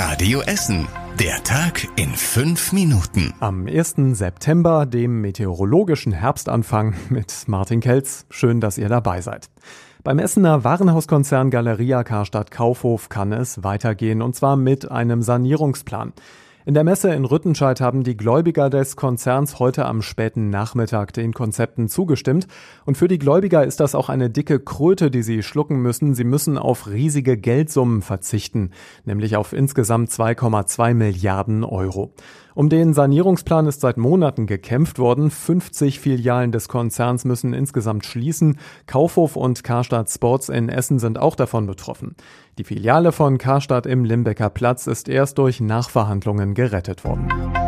Radio Essen. Der Tag in fünf Minuten. Am 1. September, dem meteorologischen Herbstanfang mit Martin Kelz. Schön, dass ihr dabei seid. Beim Essener Warenhauskonzern Galeria Karstadt Kaufhof kann es weitergehen und zwar mit einem Sanierungsplan. In der Messe in Rüttenscheid haben die Gläubiger des Konzerns heute am späten Nachmittag den Konzepten zugestimmt. Und für die Gläubiger ist das auch eine dicke Kröte, die sie schlucken müssen. Sie müssen auf riesige Geldsummen verzichten, nämlich auf insgesamt 2,2 Milliarden Euro. Um den Sanierungsplan ist seit Monaten gekämpft worden. 50 Filialen des Konzerns müssen insgesamt schließen. Kaufhof und Karstadt Sports in Essen sind auch davon betroffen. Die Filiale von Karstadt im Limbecker Platz ist erst durch Nachverhandlungen gerettet worden.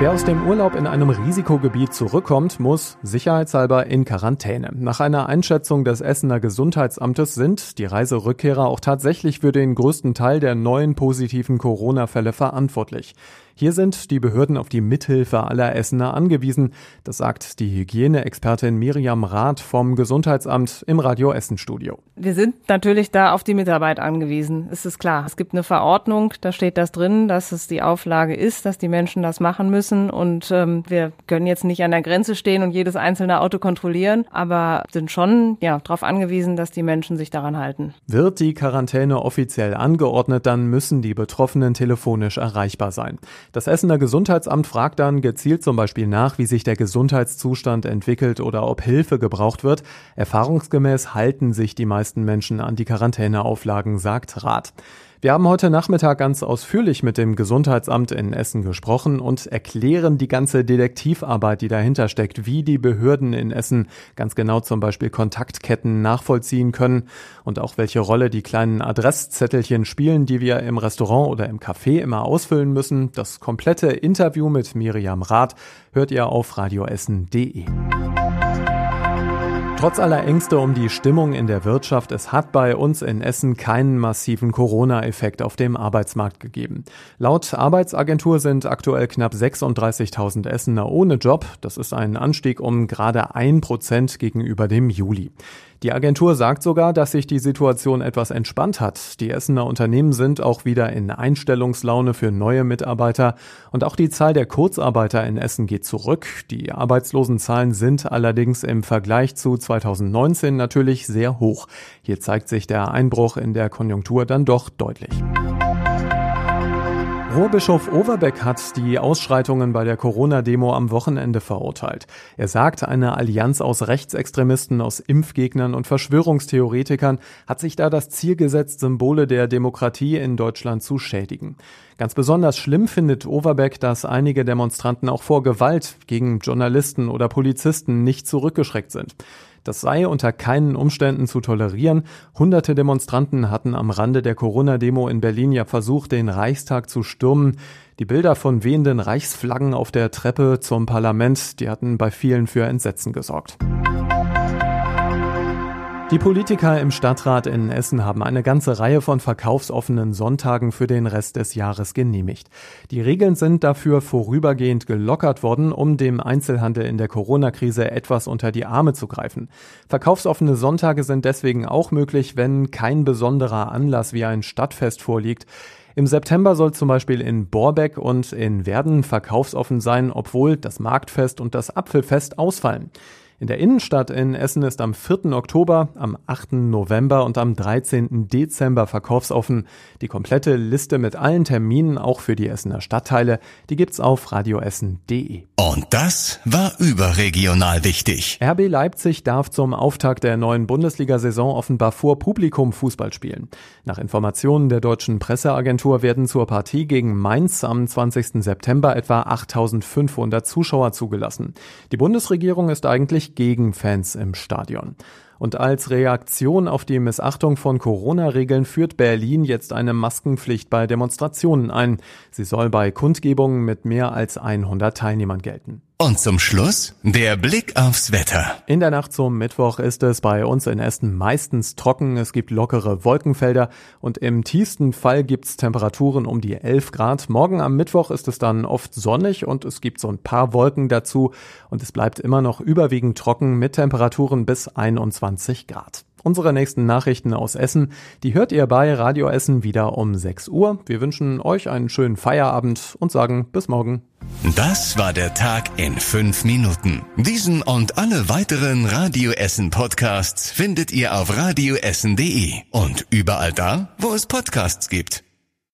Wer aus dem Urlaub in einem Risikogebiet zurückkommt, muss sicherheitshalber in Quarantäne. Nach einer Einschätzung des Essener Gesundheitsamtes sind die Reiserückkehrer auch tatsächlich für den größten Teil der neuen positiven Corona-Fälle verantwortlich. Hier sind die Behörden auf die Mithilfe aller Essener angewiesen. Das sagt die Hygieneexpertin Miriam Rath vom Gesundheitsamt im Radio Essen Studio. Wir sind natürlich da auf die Mitarbeit angewiesen. Es ist klar. Es gibt eine Verordnung, da steht das drin, dass es die Auflage ist, dass die Menschen das machen müssen. Und ähm, wir können jetzt nicht an der Grenze stehen und jedes einzelne Auto kontrollieren, aber sind schon ja darauf angewiesen, dass die Menschen sich daran halten. Wird die Quarantäne offiziell angeordnet, dann müssen die Betroffenen telefonisch erreichbar sein. Das Essener Gesundheitsamt fragt dann gezielt zum Beispiel nach, wie sich der Gesundheitszustand entwickelt oder ob Hilfe gebraucht wird. Erfahrungsgemäß halten sich die meisten Menschen an die Quarantäneauflagen, sagt Rat. Wir haben heute Nachmittag ganz ausführlich mit dem Gesundheitsamt in Essen gesprochen und erklären die ganze Detektivarbeit, die dahinter steckt, wie die Behörden in Essen ganz genau zum Beispiel Kontaktketten nachvollziehen können und auch welche Rolle die kleinen Adresszettelchen spielen, die wir im Restaurant oder im Café immer ausfüllen müssen. Das komplette Interview mit Miriam Rath hört ihr auf radioessen.de. Trotz aller Ängste um die Stimmung in der Wirtschaft, es hat bei uns in Essen keinen massiven Corona-Effekt auf dem Arbeitsmarkt gegeben. Laut Arbeitsagentur sind aktuell knapp 36.000 Essener ohne Job. Das ist ein Anstieg um gerade ein Prozent gegenüber dem Juli. Die Agentur sagt sogar, dass sich die Situation etwas entspannt hat. Die Essener Unternehmen sind auch wieder in Einstellungslaune für neue Mitarbeiter und auch die Zahl der Kurzarbeiter in Essen geht zurück. Die Arbeitslosenzahlen sind allerdings im Vergleich zu 2019 natürlich sehr hoch. Hier zeigt sich der Einbruch in der Konjunktur dann doch deutlich. Ruhrbischof Overbeck hat die Ausschreitungen bei der Corona-Demo am Wochenende verurteilt. Er sagt, eine Allianz aus Rechtsextremisten, aus Impfgegnern und Verschwörungstheoretikern hat sich da das Ziel gesetzt, Symbole der Demokratie in Deutschland zu schädigen. Ganz besonders schlimm findet Overbeck, dass einige Demonstranten auch vor Gewalt gegen Journalisten oder Polizisten nicht zurückgeschreckt sind. Das sei unter keinen Umständen zu tolerieren. Hunderte Demonstranten hatten am Rande der Corona-Demo in Berlin ja versucht, den Reichstag zu stürmen. Die Bilder von wehenden Reichsflaggen auf der Treppe zum Parlament, die hatten bei vielen für Entsetzen gesorgt. Die Politiker im Stadtrat in Essen haben eine ganze Reihe von verkaufsoffenen Sonntagen für den Rest des Jahres genehmigt. Die Regeln sind dafür vorübergehend gelockert worden, um dem Einzelhandel in der Corona-Krise etwas unter die Arme zu greifen. Verkaufsoffene Sonntage sind deswegen auch möglich, wenn kein besonderer Anlass wie ein Stadtfest vorliegt. Im September soll zum Beispiel in Borbeck und in Werden verkaufsoffen sein, obwohl das Marktfest und das Apfelfest ausfallen. In der Innenstadt in Essen ist am 4. Oktober, am 8. November und am 13. Dezember verkaufsoffen. Die komplette Liste mit allen Terminen, auch für die Essener Stadtteile, die gibt's auf radioessen.de. Und das war überregional wichtig. RB Leipzig darf zum Auftakt der neuen Bundesliga-Saison offenbar vor Publikum Fußball spielen. Nach Informationen der deutschen Presseagentur werden zur Partie gegen Mainz am 20. September etwa 8500 Zuschauer zugelassen. Die Bundesregierung ist eigentlich gegen Fans im Stadion. Und als Reaktion auf die Missachtung von Corona-Regeln führt Berlin jetzt eine Maskenpflicht bei Demonstrationen ein. Sie soll bei Kundgebungen mit mehr als 100 Teilnehmern gelten. Und zum Schluss der Blick aufs Wetter. In der Nacht zum Mittwoch ist es bei uns in Essen meistens trocken. Es gibt lockere Wolkenfelder und im tiefsten Fall gibt's Temperaturen um die 11 Grad. Morgen am Mittwoch ist es dann oft sonnig und es gibt so ein paar Wolken dazu und es bleibt immer noch überwiegend trocken mit Temperaturen bis 21 Grad. Unsere nächsten Nachrichten aus Essen, die hört ihr bei Radio Essen wieder um 6 Uhr. Wir wünschen euch einen schönen Feierabend und sagen bis morgen. Das war der Tag in fünf Minuten. Diesen und alle weiteren Radio Essen Podcasts findet ihr auf radioessen.de und überall da, wo es Podcasts gibt.